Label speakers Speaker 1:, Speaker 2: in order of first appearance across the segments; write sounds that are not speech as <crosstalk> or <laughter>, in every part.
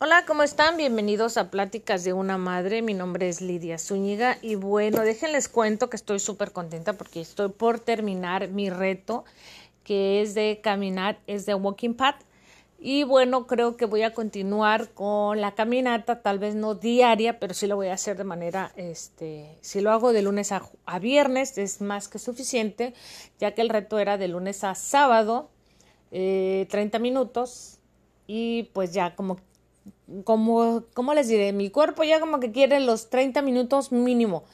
Speaker 1: Hola, ¿cómo están? Bienvenidos a Pláticas de una Madre. Mi nombre es Lidia Zúñiga y bueno, déjenles cuento que estoy súper contenta porque estoy por terminar mi reto que es de caminar, es de walking path. Y bueno, creo que voy a continuar con la caminata, tal vez no diaria, pero sí lo voy a hacer de manera, este, si lo hago de lunes a, a viernes es más que suficiente, ya que el reto era de lunes a sábado, eh, 30 minutos, y pues ya como como, ¿cómo les diré? Mi cuerpo ya como que quiere los 30 minutos mínimo.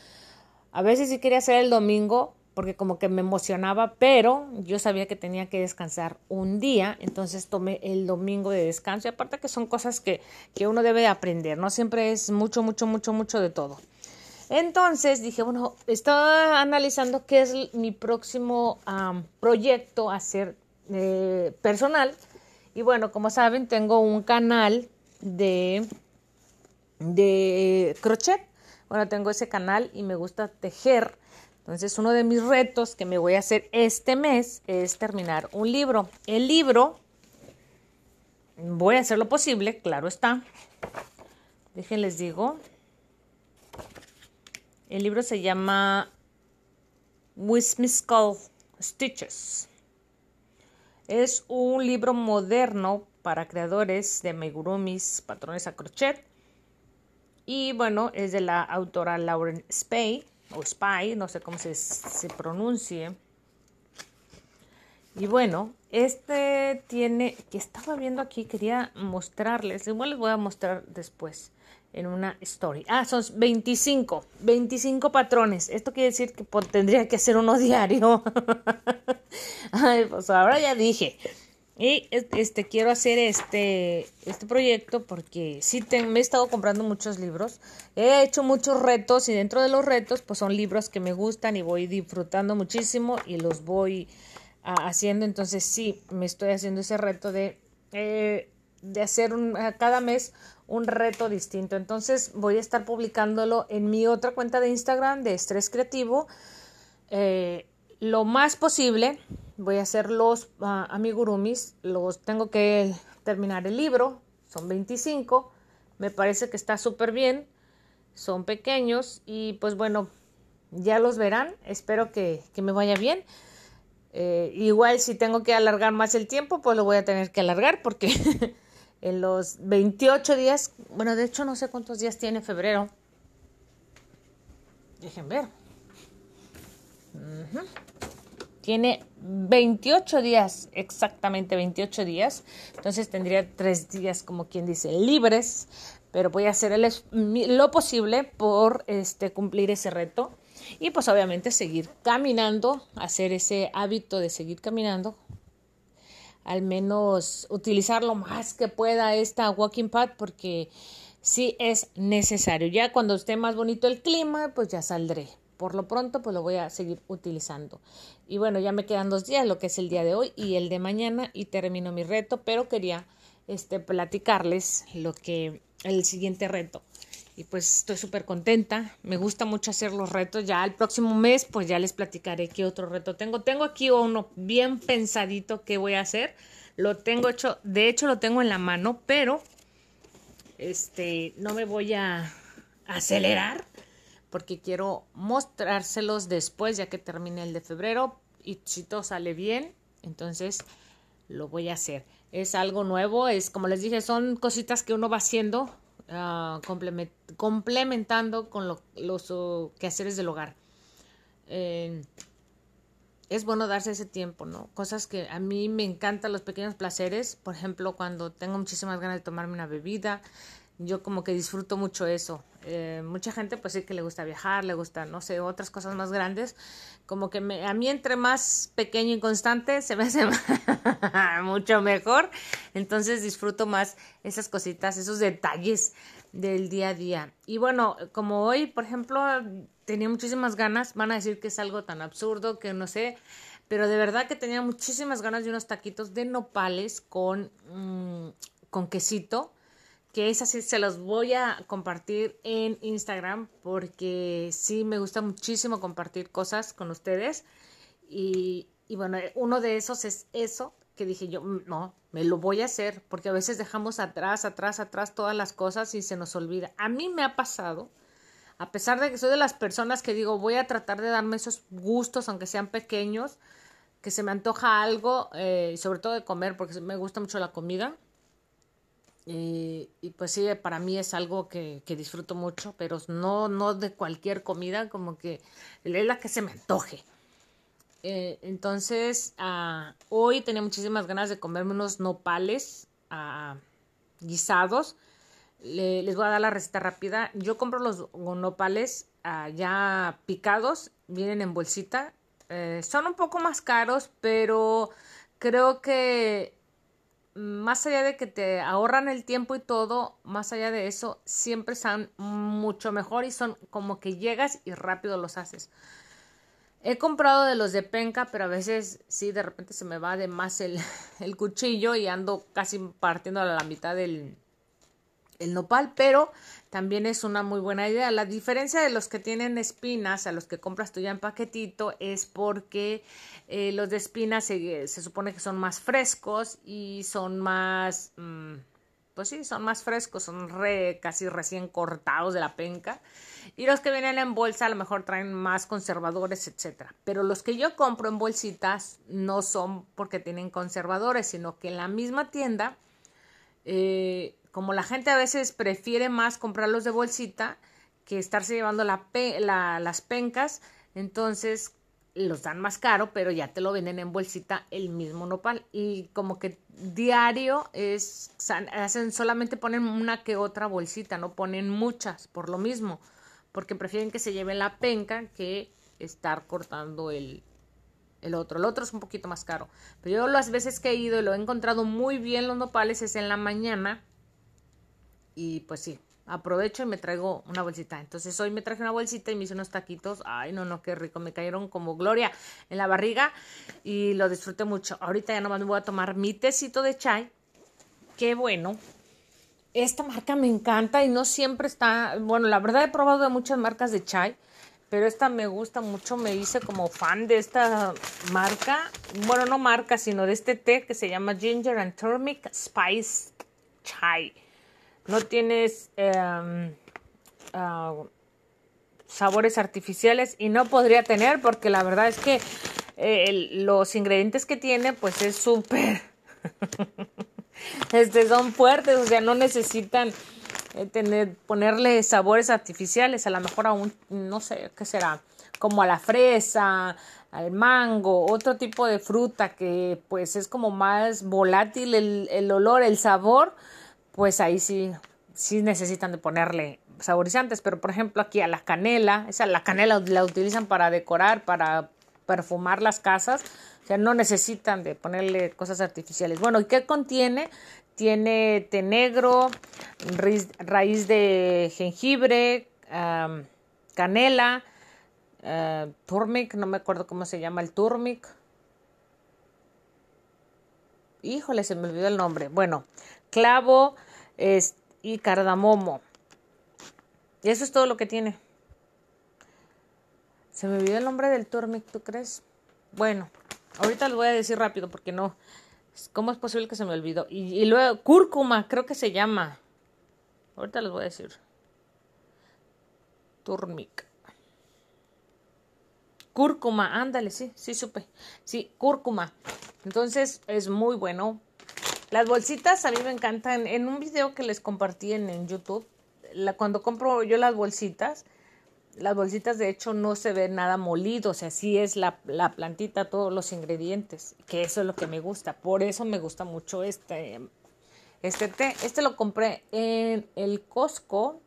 Speaker 1: A veces sí quería hacer el domingo porque como que me emocionaba, pero yo sabía que tenía que descansar un día, entonces tomé el domingo de descanso y aparte que son cosas que, que uno debe aprender, no siempre es mucho, mucho, mucho, mucho de todo. Entonces dije, bueno, estaba analizando qué es mi próximo proyecto a hacer eh, personal. Y bueno, como saben, tengo un canal de, de crochet. Bueno, tengo ese canal y me gusta tejer. Entonces, uno de mis retos que me voy a hacer este mes es terminar un libro. El libro, voy a hacer lo posible, claro está. Déjenles digo. El libro se llama Wismiskal Stitches. Es un libro moderno para creadores de amigurumis, patrones a crochet. Y bueno, es de la autora Lauren Spay, o Spy, no sé cómo se, se pronuncie. Y bueno, este tiene, que estaba viendo aquí, quería mostrarles, igual les voy a mostrar después en una story. Ah, son 25, 25 patrones. Esto quiere decir que tendría que hacer uno <laughs> diario. Ay, pues ahora ya dije. Y este quiero hacer este, este proyecto porque sí me he estado comprando muchos libros. He hecho muchos retos y dentro de los retos pues son libros que me gustan y voy disfrutando muchísimo y los voy haciendo. Entonces sí, me estoy haciendo ese reto de, eh, de hacer cada mes un reto distinto. Entonces voy a estar publicándolo en mi otra cuenta de Instagram de Estrés Creativo. Eh, lo más posible voy a hacer los amigurumis, los tengo que terminar el libro, son 25, me parece que está súper bien, son pequeños y pues bueno, ya los verán, espero que, que me vaya bien. Eh, igual si tengo que alargar más el tiempo, pues lo voy a tener que alargar porque <laughs> en los 28 días, bueno, de hecho no sé cuántos días tiene febrero. Dejen ver. Tiene 28 días, exactamente 28 días. Entonces tendría tres días, como quien dice, libres. Pero voy a hacer lo posible por este, cumplir ese reto. Y pues obviamente seguir caminando, hacer ese hábito de seguir caminando. Al menos utilizar lo más que pueda esta walking path porque sí es necesario. Ya cuando esté más bonito el clima, pues ya saldré por lo pronto pues lo voy a seguir utilizando. Y bueno, ya me quedan dos días, lo que es el día de hoy y el de mañana y termino mi reto, pero quería este platicarles lo que el siguiente reto. Y pues estoy súper contenta, me gusta mucho hacer los retos. Ya el próximo mes pues ya les platicaré qué otro reto tengo. Tengo aquí uno bien pensadito que voy a hacer. Lo tengo hecho, de hecho lo tengo en la mano, pero este no me voy a acelerar porque quiero mostrárselos después ya que termine el de febrero y si todo sale bien, entonces lo voy a hacer. Es algo nuevo, es como les dije, son cositas que uno va haciendo, uh, complementando con los quehaceres del hogar. Eh, es bueno darse ese tiempo, ¿no? Cosas que a mí me encantan los pequeños placeres, por ejemplo, cuando tengo muchísimas ganas de tomarme una bebida, yo como que disfruto mucho eso. Eh, mucha gente pues sí que le gusta viajar, le gusta, no sé, otras cosas más grandes. Como que me, a mí entre más pequeño y constante se me hace <laughs> mucho mejor. Entonces disfruto más esas cositas, esos detalles del día a día. Y bueno, como hoy, por ejemplo, tenía muchísimas ganas, van a decir que es algo tan absurdo que no sé, pero de verdad que tenía muchísimas ganas de unos taquitos de nopales con, mm, con quesito que esas sí se los voy a compartir en Instagram porque sí me gusta muchísimo compartir cosas con ustedes. Y, y bueno, uno de esos es eso que dije yo, mm, no, me lo voy a hacer porque a veces dejamos atrás, atrás, atrás todas las cosas y se nos olvida. A mí me ha pasado, a pesar de que soy de las personas que digo, voy a tratar de darme esos gustos, aunque sean pequeños, que se me antoja algo, eh, sobre todo de comer, porque me gusta mucho la comida y, pues sí, para mí es algo que, que, disfruto mucho, pero no, no de cualquier comida, como que es la que se me antoje. Eh, entonces, uh, hoy tenía muchísimas ganas de comerme unos nopales uh, guisados. Le, les voy a dar la receta rápida. Yo compro los nopales uh, ya picados, vienen en bolsita. Eh, son un poco más caros, pero creo que más allá de que te ahorran el tiempo y todo, más allá de eso, siempre están mucho mejor y son como que llegas y rápido los haces. He comprado de los de penca, pero a veces sí, de repente se me va de más el, <laughs> el cuchillo y ando casi partiendo a la mitad del, el nopal, pero también es una muy buena idea. La diferencia de los que tienen espinas a los que compras tú ya en paquetito es porque eh, los de espinas se, se, supone que son más frescos y son más, mmm, pues sí, son más frescos, son casi recién cortados de la penca. Y los que vienen en bolsa a lo mejor traen más conservadores, etcétera. Pero los que yo compro en bolsitas no son porque tienen conservadores, sino que en la misma tienda eh, como la gente a veces prefiere más comprarlos de bolsita que estarse llevando la las pencas, entonces los dan más caro, pero ya te lo venden en bolsita el mismo nopal. Y como que diario es, hacen, solamente ponen una que otra bolsita, no ponen muchas, por lo mismo, porque prefieren que se lleven la penca que estar cortando el, el otro. El otro es un poquito más caro. Pero yo las veces que he ido y lo he encontrado muy bien los nopales es en la mañana y pues sí, aprovecho y me traigo una bolsita. Entonces hoy me traje una bolsita y me hice unos taquitos. Ay, no, no, qué rico. Me cayeron como gloria en la barriga y lo disfruté mucho. Ahorita ya nomás me voy a tomar mi tecito de chai. Qué bueno. Esta marca me encanta y no siempre está, bueno, la verdad he probado de muchas marcas de chai, pero esta me gusta mucho, me hice como fan de esta marca, bueno, no marca, sino de este té que se llama Ginger and Turmeric Spice Chai no tienes ah, sabores artificiales y no podría tener porque la verdad es que eh, los ingredientes que tiene pues es súper <laughs> este son fuertes o sea no necesitan eh, tener ponerle sabores artificiales a lo mejor aún no sé qué será como a la fresa al mango otro tipo de fruta que pues es como más volátil el olor el sabor pues ahí sí, sí necesitan de ponerle saborizantes, pero por ejemplo aquí a la canela, esa la canela la utilizan para decorar, para perfumar las casas, o sea, no necesitan de ponerle cosas artificiales. Bueno, ¿y qué contiene? Tiene té negro, raíz, de jengibre, canela, uh, turmeric, no me acuerdo cómo se llama el turmeric. Híjole, se me olvidó el nombre. Bueno, clavo y cardamomo. Y eso es todo lo que tiene. Se me olvidó el nombre del turmeric, ¿tú crees? Bueno, ahorita lo voy a decir rápido porque no. ¿Cómo es posible que se me olvidó? Y, luego, cúrcuma, creo que se llama. Ahorita les voy a decir. Turmic. Cúrcuma, ándale, sí, sí supe. Sí, cúrcuma. Entonces es muy bueno las bolsitas a mí me encantan. En un video que les compartí en, YouTube, cuando compro yo las bolsitas, las bolsitas de hecho no se ve nada molido, o sea, sí es la, la, plantita, todos los ingredientes, que eso es lo que me gusta. Por eso me gusta mucho este, este té. Este lo compré en el Costco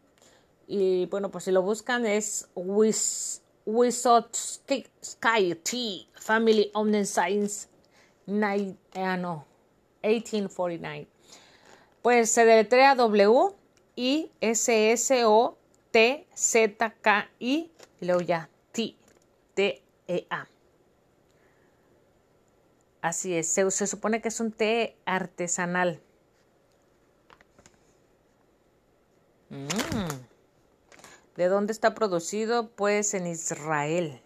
Speaker 1: y bueno, pues si lo buscan es Wizard Sky Tea Family Owned Science Night, ah, no, 1849. Pues se deletrea W I S S O T Z K I y luego ya T T E A. Así es, se, supone que es un té artesanal. ¿De dónde está producido? Pues en Israel.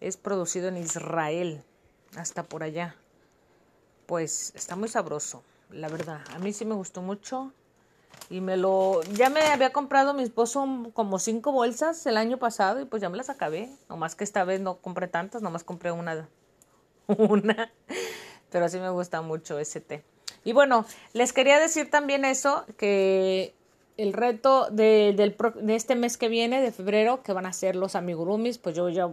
Speaker 1: Es producido en Israel, hasta por allá. Pues está muy sabroso, la verdad. A mí sí me gustó mucho. Y me lo. Ya me había comprado mi esposo como cinco bolsas el año pasado y pues ya me las acabé. Nomás que esta vez no compré tantas, nomás compré una. <laughs> Una. Pero sí me gusta mucho ese té. Y bueno, les quería decir también eso, que el reto de, de este mes que viene, de febrero, que van a ser los amigurumis, pues yo ya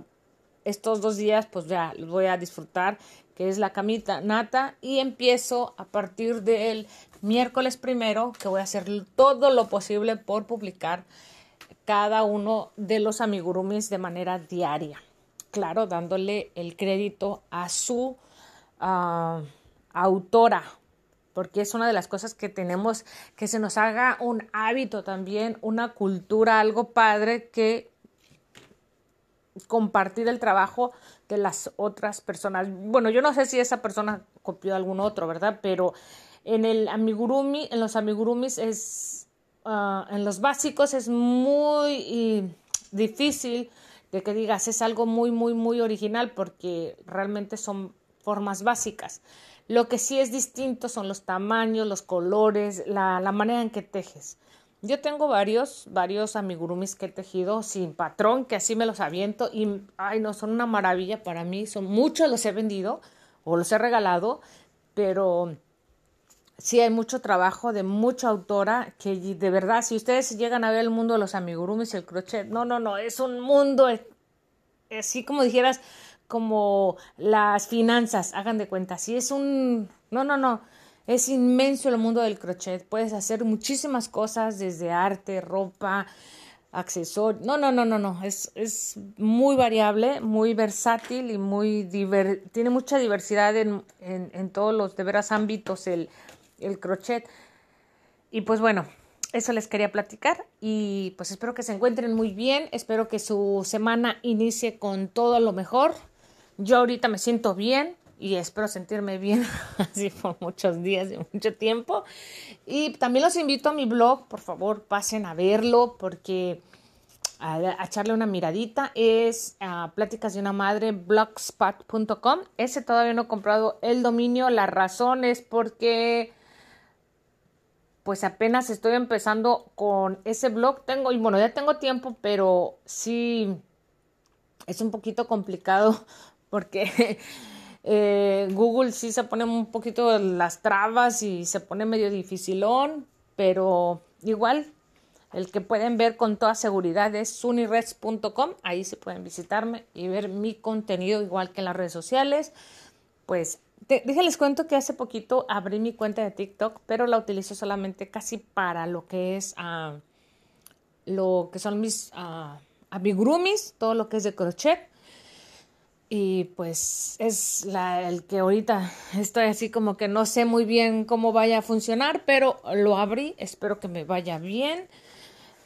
Speaker 1: estos dos días pues ya los voy a disfrutar, que es la camita nata, y empiezo a partir del miércoles primero, que voy a hacer todo lo posible por publicar cada uno de los amigurumis de manera diaria. Claro, dándole el crédito a su uh, autora, porque es una de las cosas que tenemos que se nos haga un hábito también, una cultura, algo padre que compartir el trabajo de las otras personas. Bueno, yo no sé si esa persona copió algún otro, ¿verdad? Pero en el amigurumi, en los amigurumis es, uh, en los básicos es muy difícil de que digas es algo muy, muy, muy original porque realmente son formas básicas. Lo que sí es distinto son los tamaños, los colores, la, la manera en que tejes. Yo tengo varios, varios amigurumis que he tejido sin patrón, que así me los aviento y, ay, no, son una maravilla para mí. Son muchos los he vendido o los he regalado, pero sí hay mucho trabajo de mucha autora que de verdad, si ustedes llegan a ver el mundo de los amigurumis y el crochet, no, no, no, es un mundo, así como dijeras, como las finanzas, hagan de cuenta, si es un, no, no, no, es inmenso el mundo del crochet, puedes hacer muchísimas cosas desde arte, ropa, accesorios, no, no, no, no, no, es, es muy variable, muy versátil y muy diver tiene mucha diversidad en, en, en, todos los de veras ámbitos el, el crochet. Y pues bueno, eso les quería platicar y pues espero que se encuentren muy bien, espero que su semana inicie con todo lo mejor. Yo ahorita me siento bien y espero sentirme bien <laughs> así por muchos días y mucho tiempo. Y también los invito a mi blog, por favor, pasen a verlo porque a, echarle una miradita es uh, pláticas de una madre blogspot.com. Ese todavía no he comprado el dominio, la razón es porque pues apenas estoy empezando con ese blog. Tengo, y bueno, ya tengo tiempo, pero sí es un poquito complicado <laughs> porque eh, Google sí se pone un poquito las trabas y se pone medio dificilón, pero igual el que pueden ver con toda seguridad es sunireds.com. Ahí se pueden visitarme y ver mi contenido igual que en las redes sociales. Pues déjenles cuento que hace poquito abrí mi cuenta de TikTok, pero la utilizo solamente casi para lo que es uh, lo que son mis uh, todo lo que es de crochet. Y pues es la, el que ahorita estoy así como que no sé muy bien cómo vaya a funcionar, pero lo abrí, espero que me vaya bien.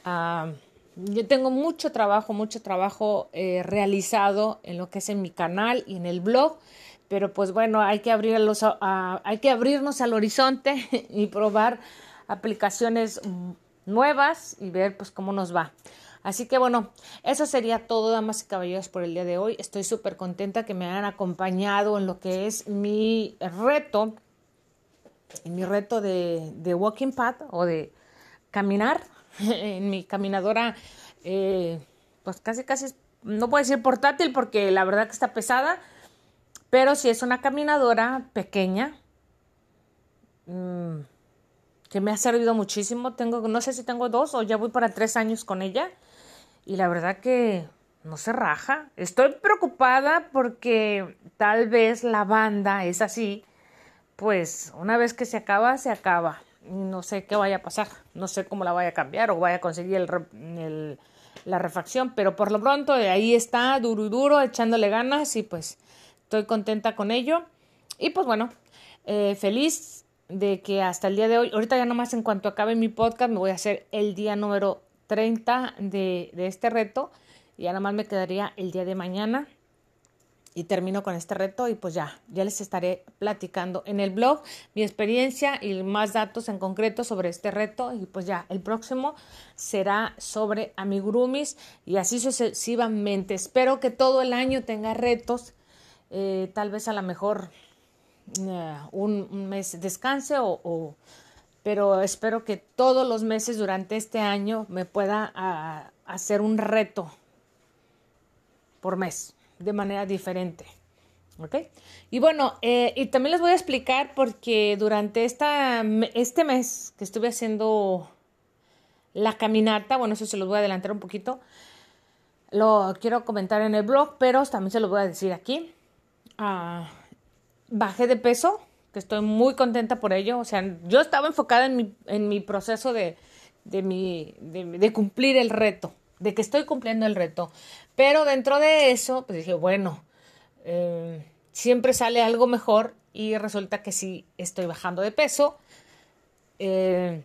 Speaker 1: Uh, yo tengo mucho trabajo, mucho trabajo eh, realizado en lo que es en mi canal y en el blog pero pues bueno, hay que, abrirlos hay que abrirnos al horizonte <laughs> y probar aplicaciones nuevas y ver pues cómo nos va. Así que bueno, eso sería todo, damas y caballeros, por el día de hoy. Estoy súper contenta que me hayan acompañado en lo que es mi reto, en mi reto de, de walking path o de caminar <laughs> en mi caminadora, eh, pues casi casi, no puedo decir portátil porque la verdad que está pesada, pero si es una caminadora pequeña, mmm, que me ha servido muchísimo, tengo, no sé si tengo dos o ya voy para tres años con ella. Y la verdad que no se raja. Estoy preocupada porque tal vez la banda es así. Pues una vez que se acaba, se acaba. No sé qué vaya a pasar. No sé cómo la vaya a cambiar o vaya a conseguir el, la refacción. Pero por lo pronto ahí está, duro y duro, echándole ganas y pues Estoy contenta con ello. Y pues bueno, eh, feliz de que hasta el día de hoy, ahorita ya nomás en cuanto acabe mi podcast, me voy a hacer el día número 30 de, este reto. Y ya nomás me quedaría el día de mañana. y termino con este reto y pues ya, ya les estaré platicando en el blog mi experiencia y más datos en concreto sobre este reto y pues ya, el próximo será sobre amigurumis y así sucesivamente. Espero que todo el año tenga retos, eh, tal vez a lo mejor eh, un, mes descanse o, pero espero que todos los meses durante este año me pueda hacer un reto por mes de manera diferente. ¿Ok? Y bueno, eh, y también les voy a explicar porque durante esta, este mes que estuve haciendo la caminata, bueno, eso se los voy a adelantar un poquito, lo quiero comentar en el blog, pero también se los voy a decir aquí. Ah, bajé de peso, que estoy muy contenta por ello. O sea, yo estaba enfocada en mi, en mi proceso de, de, mi, de cumplir el reto de que estoy cumpliendo el reto. Pero dentro de eso, pues dije, bueno, eh, siempre sale algo mejor y resulta que sí estoy bajando de peso. Eh,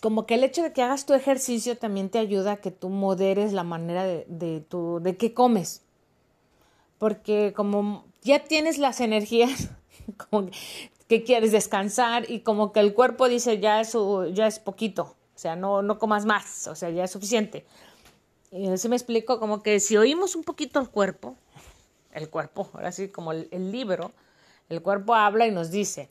Speaker 1: como que el hecho de que hagas tu ejercicio también te ayuda a que tú moderes la manera de, de, tu, de que comes. Porque como ya tienes las energías, <laughs> <laughs> como que quieres descansar y como que el cuerpo dice ya eso ya es poquito o sea, no, no comas más, o sea, ya es suficiente. Y así me explico, como que si oímos un poquito el cuerpo, el cuerpo, ahora sí, como el, libro, el cuerpo habla y nos dice,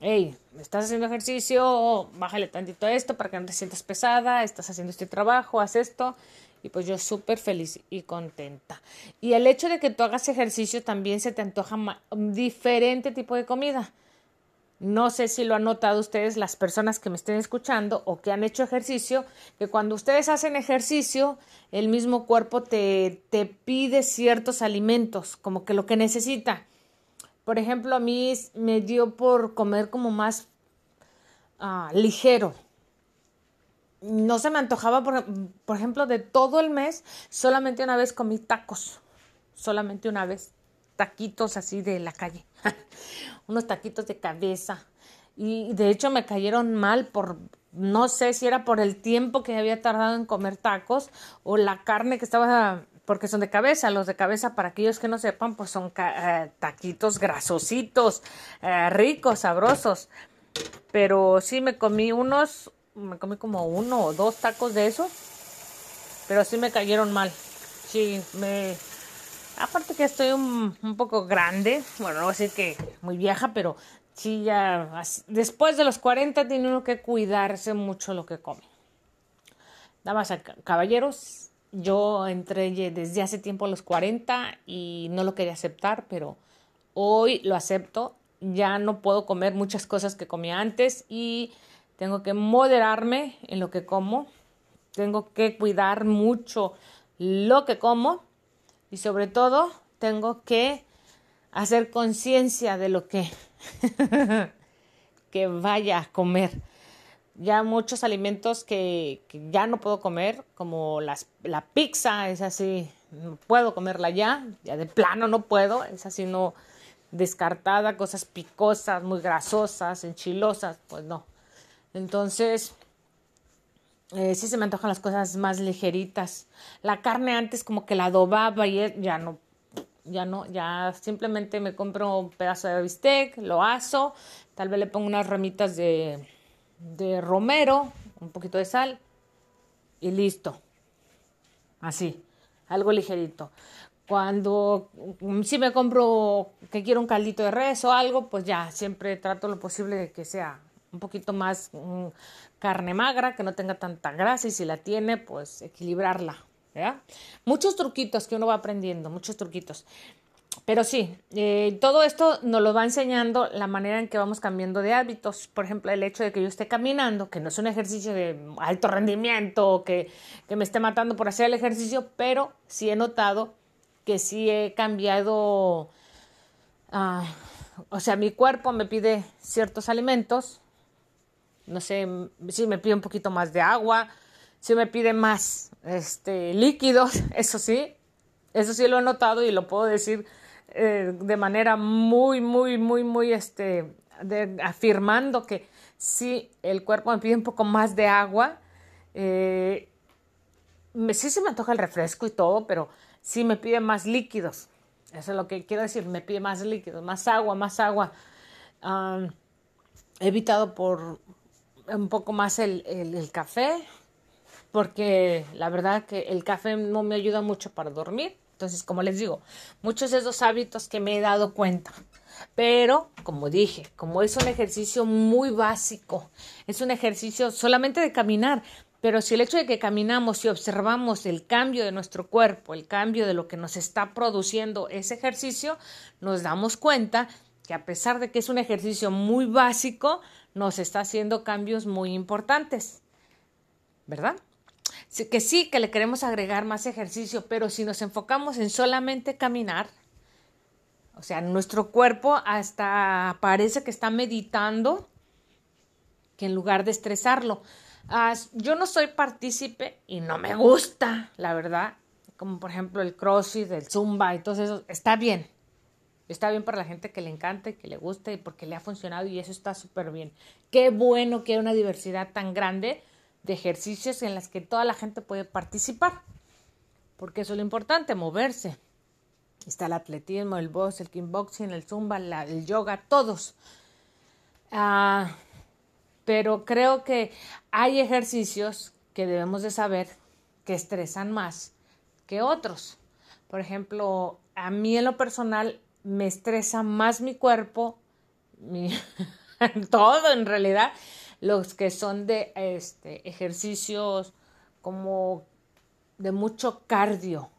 Speaker 1: hey, estás haciendo ejercicio, bájale tantito esto para que no te sientas pesada, estás haciendo este trabajo, haz esto. Y pues yo súper feliz y contenta. Y el hecho de que tú hagas ejercicio también se te antoja diferente tipo de comida. No sé si lo han notado ustedes, las personas que me estén escuchando o que han hecho ejercicio, que cuando ustedes hacen ejercicio, el mismo cuerpo te, te pide ciertos alimentos, como que lo que necesita. Por ejemplo, a mí me dio por comer como más ah, ligero. No se me antojaba, por, por ejemplo, de todo el mes, solamente una vez comí tacos, solamente una vez taquitos así de la calle, <laughs> unos taquitos de cabeza. Y de hecho me cayeron mal por, no sé si era por el tiempo que había tardado en comer tacos o la carne que estaba, porque son de cabeza, los de cabeza, para aquellos que no sepan, pues son eh, taquitos grasositos, eh, ricos, sabrosos. Pero sí me comí unos, me comí como uno o dos tacos de eso, pero sí me cayeron mal. Sí, me, Aparte que estoy un, poco grande, bueno, no decir que muy vieja, pero sí ya después de los 40 tiene uno que cuidarse mucho lo que come. Damas caballeros, yo entré desde hace tiempo a los 40 y no lo quería aceptar, pero hoy lo acepto. Ya no puedo comer muchas cosas que comía antes y tengo que moderarme en lo que como. Tengo que cuidar mucho lo que como y sobre todo tengo que hacer conciencia de lo que, <laughs> que vaya a comer. Ya muchos alimentos que, ya no puedo comer, como las, la pizza, es así, no puedo comerla ya, ya de plano no puedo, es así no descartada, cosas picosas, muy grasosas, enchilosas, pues no. Entonces, eh, sí se me antojan las cosas más ligeritas. La carne antes como que la adobaba y ya no, ya no, ya simplemente me compro un pedazo de bistec, lo aso, tal vez le pongo unas ramitas de, de romero, un poquito de sal y listo. Así, algo ligerito. Cuando mm, si me compro que quiero un caldito de res o algo, pues ya siempre trato lo posible de que sea un poquito más mm, carne magra, que no tenga tanta grasa y si la tiene, pues equilibrarla. Muchos truquitos que uno va aprendiendo, muchos truquitos. Pero sí, eh, todo esto nos lo va enseñando la manera en que vamos cambiando de hábitos. Por ejemplo, el hecho de que yo esté caminando, que no es un ejercicio de alto rendimiento, que, que me esté matando por hacer el ejercicio, pero sí he notado que sí he cambiado, ah, o sea, mi cuerpo me pide ciertos alimentos no sé, si me pide un poquito más de agua, si me pide más este, líquidos, <laughs> eso sí, eso sí lo he notado y lo puedo decir eh, de manera muy, muy, muy, muy, este, afirmando que si el cuerpo me pide un poco más de agua, eh, sí se me antoja el refresco y todo, pero sí me pide más líquidos. Eso es lo que quiero decir, me pide más líquidos, más agua, más agua. he evitado por un poco más el, el café, porque la verdad que el café no me ayuda mucho para dormir. Entonces, como les digo, muchos de esos hábitos que me he dado cuenta. Pero, como dije, como es un ejercicio muy básico, es un ejercicio solamente de caminar, pero si el hecho de que caminamos y observamos el cambio de nuestro cuerpo, el cambio de lo que nos está produciendo ese ejercicio, nos damos cuenta que a pesar de que es un ejercicio muy básico, nos está haciendo cambios muy importantes. ¿Verdad? que sí, que le queremos agregar más ejercicio, pero si nos enfocamos en solamente caminar, o sea, nuestro cuerpo hasta parece que está meditando que en lugar de estresarlo. Ah, yo no soy partícipe y no me gusta, la verdad, como por ejemplo el crossfit, el zumba y todo eso, está bien. Está bien para la gente que le encante, que le guste porque le ha funcionado y eso está súper bien. Qué bueno que hay una diversidad tan grande de ejercicios en las que toda la gente puede participar. Porque eso es lo importante, moverse. Está el atletismo, el box, el kickboxing, el zumba, el yoga, todos. Ah, pero creo que hay ejercicios que debemos de saber que estresan más que otros. Por ejemplo, a mí en lo personal me estresa más mi cuerpo, mi, <laughs> todo en realidad, los que son de este, ejercicios como de mucho cardio,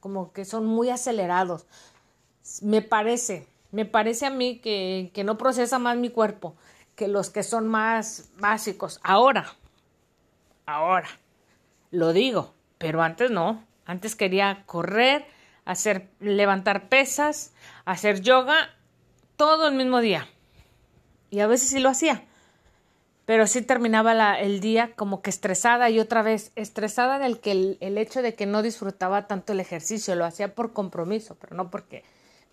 Speaker 1: como que son muy acelerados. Me parece, me parece a mí que, que no procesa más mi cuerpo que los que son más básicos. Ahora, ahora, lo digo, pero antes no. Antes quería correr, hacer, levantar pesas, hacer yoga, todo el mismo día. Y a veces sí lo hacía pero sí terminaba el día como que estresada y otra vez estresada del que el, el, hecho de que no disfrutaba tanto el ejercicio, lo hacía por compromiso, pero no porque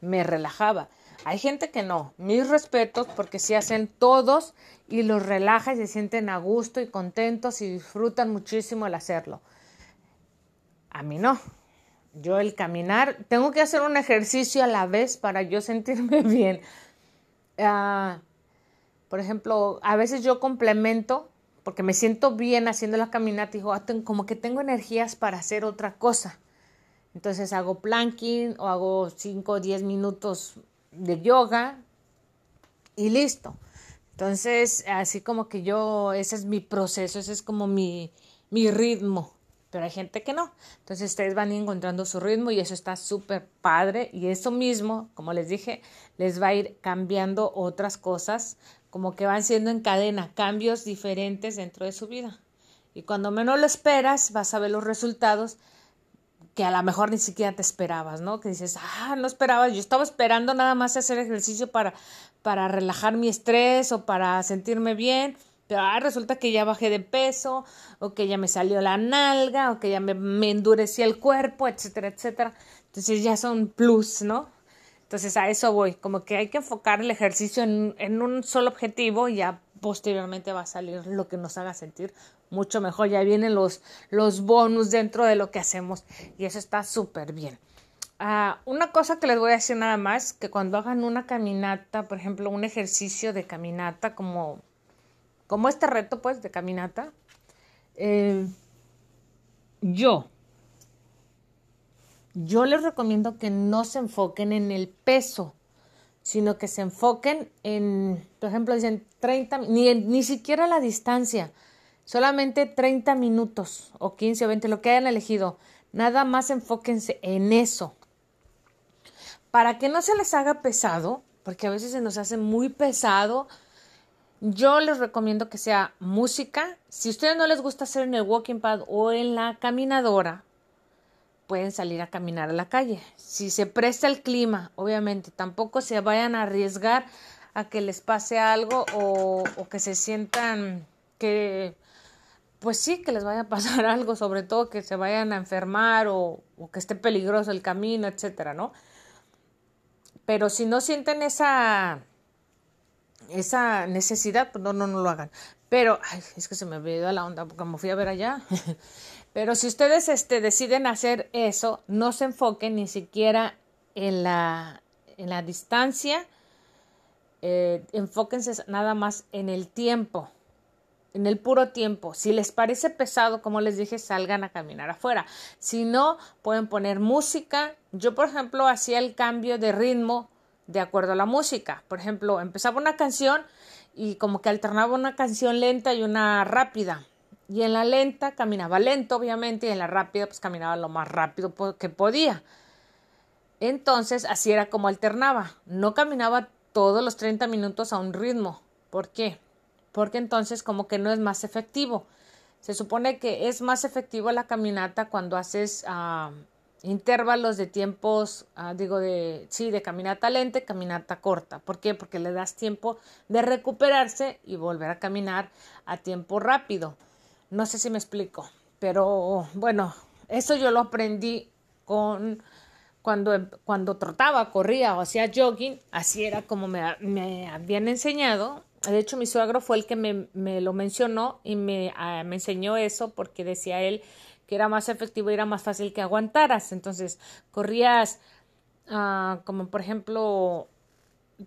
Speaker 1: me relajaba. Hay gente que no, mis respetos porque sí hacen todos y los relaja y se sienten a gusto y contentos y disfrutan muchísimo el hacerlo. A mí no. Yo el caminar, tengo que hacer un ejercicio a la vez para yo sentirme <laughs> bien. Uh, por ejemplo, a veces yo complemento porque me siento bien haciendo la caminata y digo, ah, como que tengo energías para hacer otra cosa. Entonces hago planking o hago 5 o 10 minutos de yoga y listo. Entonces, así como que yo, ese es mi proceso, ese es como mi, mi ritmo pero hay gente que no. Entonces ustedes van encontrando su ritmo y eso está súper padre y eso mismo, como les dije, les va a ir cambiando otras cosas, como que van siendo en cadena, cambios diferentes dentro de su vida. Y cuando menos lo esperas, vas a ver los resultados que a lo mejor ni siquiera te esperabas, ¿no? Que dices, ah, no esperabas, yo estaba esperando nada más hacer ejercicio para, para relajar mi estrés o para sentirme bien pero ah, resulta que ya bajé de peso, o que ya me salió la nalga, o que ya me, me endureció el cuerpo, etcétera, etcétera. Entonces ya son plus, ¿no? Entonces a eso voy, como que hay que enfocar el ejercicio en, en un solo objetivo y ya posteriormente va a salir lo que nos haga sentir mucho mejor. Ya vienen los, los bonus dentro de lo que hacemos y eso está súper bien. Uh, una cosa que les voy a decir nada más, que cuando hagan una caminata, por ejemplo, un ejercicio de caminata como como este reto pues de caminata, eh, yo, yo les recomiendo que no se enfoquen en el peso, sino que se enfoquen en, por ejemplo, dicen 30, ni, ni siquiera la distancia, solamente 30 minutos o 15 o 20, lo que hayan elegido. Nada más enfóquense en eso. Para que no se les haga pesado, porque a veces se nos hace muy pesado yo les recomiendo que sea música. Si a ustedes no les gusta hacer en el walking pad o en la caminadora, pueden salir a caminar a la calle. Si se presta el clima, obviamente, tampoco se vayan a arriesgar a que les pase algo o, que se sientan que, pues sí, que les vaya a pasar <laughs> algo, sobre todo que se vayan a enfermar o, o que esté peligroso el camino, etcétera, ¿no? Pero si no sienten esa esa necesidad, pues no, no, no lo hagan. Pero, es que se me olvidó la onda, porque me fui a ver allá. <laughs> Pero si ustedes este, deciden hacer eso, no se enfoquen ni siquiera en la, en la distancia, eh, enfóquense nada más en el tiempo, en el puro tiempo. Si les parece pesado, como les dije, salgan a caminar afuera. Si no, pueden poner música. Yo, por ejemplo, hacía el cambio de ritmo de acuerdo a la música. Por ejemplo, empezaba una canción y como que alternaba una canción lenta y una rápida. Y en la lenta caminaba lento, obviamente, y en la rápida pues caminaba lo más rápido que podía. Entonces, así era como alternaba. No caminaba todos los 30 minutos a un ritmo. ¿Por qué? Porque entonces como que no es más efectivo. Se supone que es más efectivo la caminata cuando haces ah, intervalos de tiempos, ah, digo, de, sí, de caminata lenta caminata corta. ¿Por qué? Porque le das tiempo de recuperarse y volver a caminar a tiempo rápido. No sé si me explico, pero bueno, eso yo lo aprendí con cuando, em, cuando trotaba, corría o hacía jogging, así era como me, me habían enseñado. De hecho, mi suegro fue el que me, me lo mencionó y me, ah, me, enseñó eso porque decía él era más efectivo y era más fácil que aguantaras. Entonces, corrías uh, como por ejemplo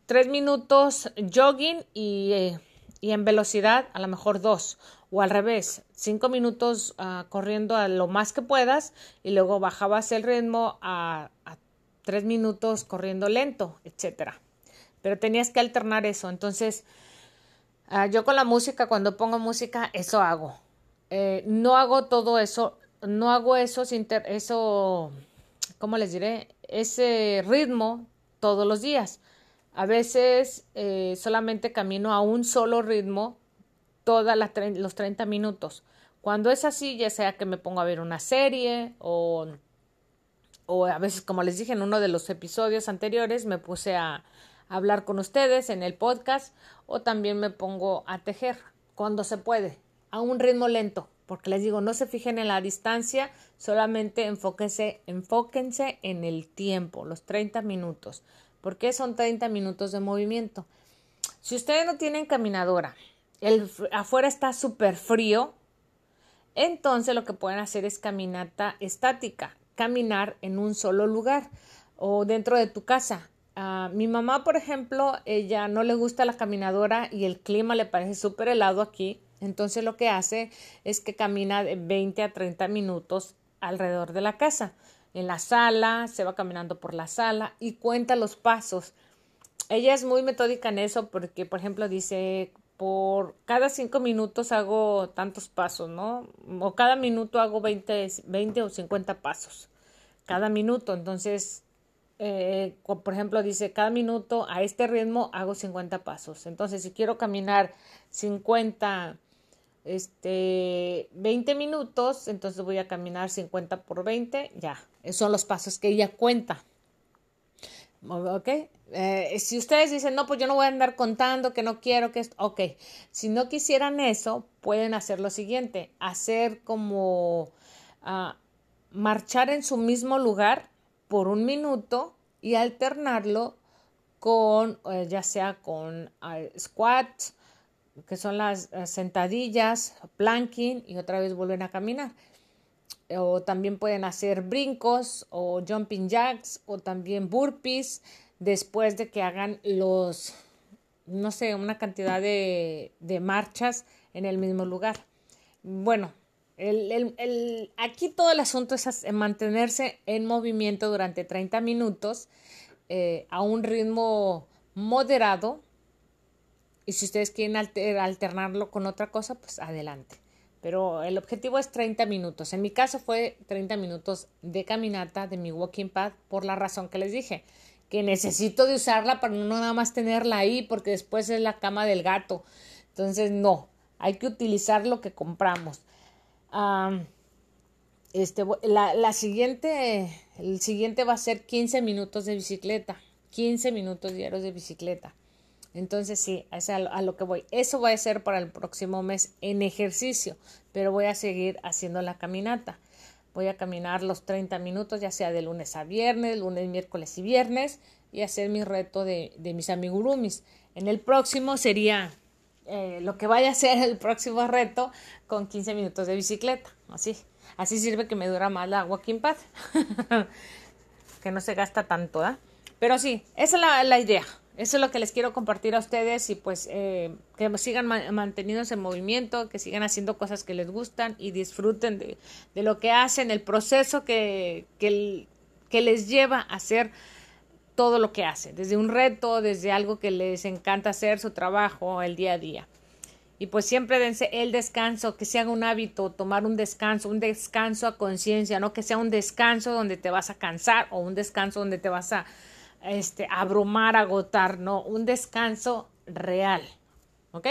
Speaker 1: tres minutos jogging y, eh, y, en velocidad a lo mejor dos o al revés, cinco minutos uh, corriendo a lo más que puedas y luego bajabas el ritmo a, tres minutos corriendo lento, etcétera. Pero tenías que alternar eso. Entonces, uh, yo con la música, cuando pongo música, eso hago. Eh, no hago todo eso, no hago eso, eso, ¿cómo les diré? Ese ritmo todos los días. A veces eh, solamente camino a un solo ritmo todos los 30 minutos. Cuando es así, ya sea que me pongo a ver una serie o, o a veces, como les dije en uno de los episodios anteriores, me puse a hablar con ustedes en el podcast o también me pongo a tejer cuando se puede, a un ritmo lento, porque les digo, no se fijen en la distancia, solamente enfóquense, enfóquense en el tiempo, los 30 minutos. ¿Por qué son 30 minutos de movimiento? Si ustedes no tienen caminadora el, afuera está súper frío, entonces lo que pueden hacer es caminata estática, caminar en un solo lugar o dentro de tu casa. Uh, mi mamá, por ejemplo, ella no le gusta la caminadora y el clima le parece súper helado aquí. Entonces lo que hace es que camina de 20 a 30 minutos alrededor de la casa. En la sala, se va caminando por la sala y cuenta los pasos. Ella es muy metódica en eso porque, por ejemplo, dice por cada cinco minutos hago tantos pasos, ¿no? O cada minuto hago 20, 20 o 50 pasos. Cada minuto. Entonces, eh, por ejemplo, dice, cada minuto a este ritmo hago 50 pasos. Entonces, si quiero caminar 50, este, 20 minutos, entonces voy a caminar 50 por 20, ya. Esos son los pasos que ella cuenta. ¿Ok? Eh, si ustedes dicen, no, pues yo no voy a andar contando, que no quiero, que esto, ok. Si no quisieran eso, pueden hacer lo siguiente, hacer como uh, marchar en su mismo lugar por un minuto y alternarlo con, eh, ya sea con uh, squats, que son las sentadillas, planking y otra vez vuelven a caminar o también pueden hacer brincos o jumping jacks o también burpees después de que hagan los, no sé, una cantidad de, de marchas en el mismo lugar. Bueno, el, el, el, aquí todo el asunto es mantenerse en movimiento durante 30 minutos eh, a un ritmo moderado y si ustedes quieren alternarlo con otra cosa, pues adelante pero el objetivo es 30 minutos. En mi caso fue 30 minutos de caminata de mi walking pad por la razón que les dije, que necesito de usarla para no nada más tenerla ahí porque después es la cama del gato. Entonces, no, hay que utilizar lo que compramos. este, la, la siguiente, el siguiente va a ser 15 minutos de bicicleta, 15 minutos diarios de bicicleta. Entonces sí, es a, lo que voy. Eso va a ser para el próximo mes en ejercicio, pero voy a seguir haciendo la caminata. Voy a caminar los 30 minutos, ya sea de lunes a viernes, lunes, miércoles y viernes, y hacer mi reto de, mis amigurumis. En el próximo sería eh, lo que vaya a ser el próximo reto con 15 minutos de bicicleta. Así, así sirve que me dura más la walking pad. <laughs> que no se gasta tanto, ¿ah? Pero sí, esa es la, idea. Eso es lo que les quiero compartir a ustedes y pues eh, que sigan manteniéndose en movimiento, que sigan haciendo cosas que les gustan y disfruten de, lo que hacen, el proceso que les lleva a hacer todo lo que hacen, desde un reto, desde algo que les encanta hacer, su trabajo, el día a día. Y pues siempre dense el descanso, que sea un hábito, tomar un descanso, un descanso a conciencia, no que sea un descanso donde te vas a cansar o un descanso donde te vas a este, abrumar, agotar, no, un descanso real. ¿Ok?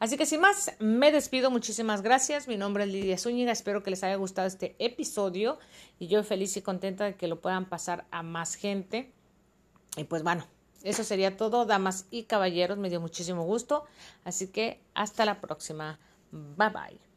Speaker 1: Así que sin más, me despido. Muchísimas gracias. Mi nombre es Lidia Zúñiga. Espero que les haya gustado este episodio y yo feliz y contenta de que lo puedan pasar a más gente. Y pues bueno, eso sería todo, damas y caballeros. Me dio muchísimo gusto. Así que hasta la próxima. Bye bye.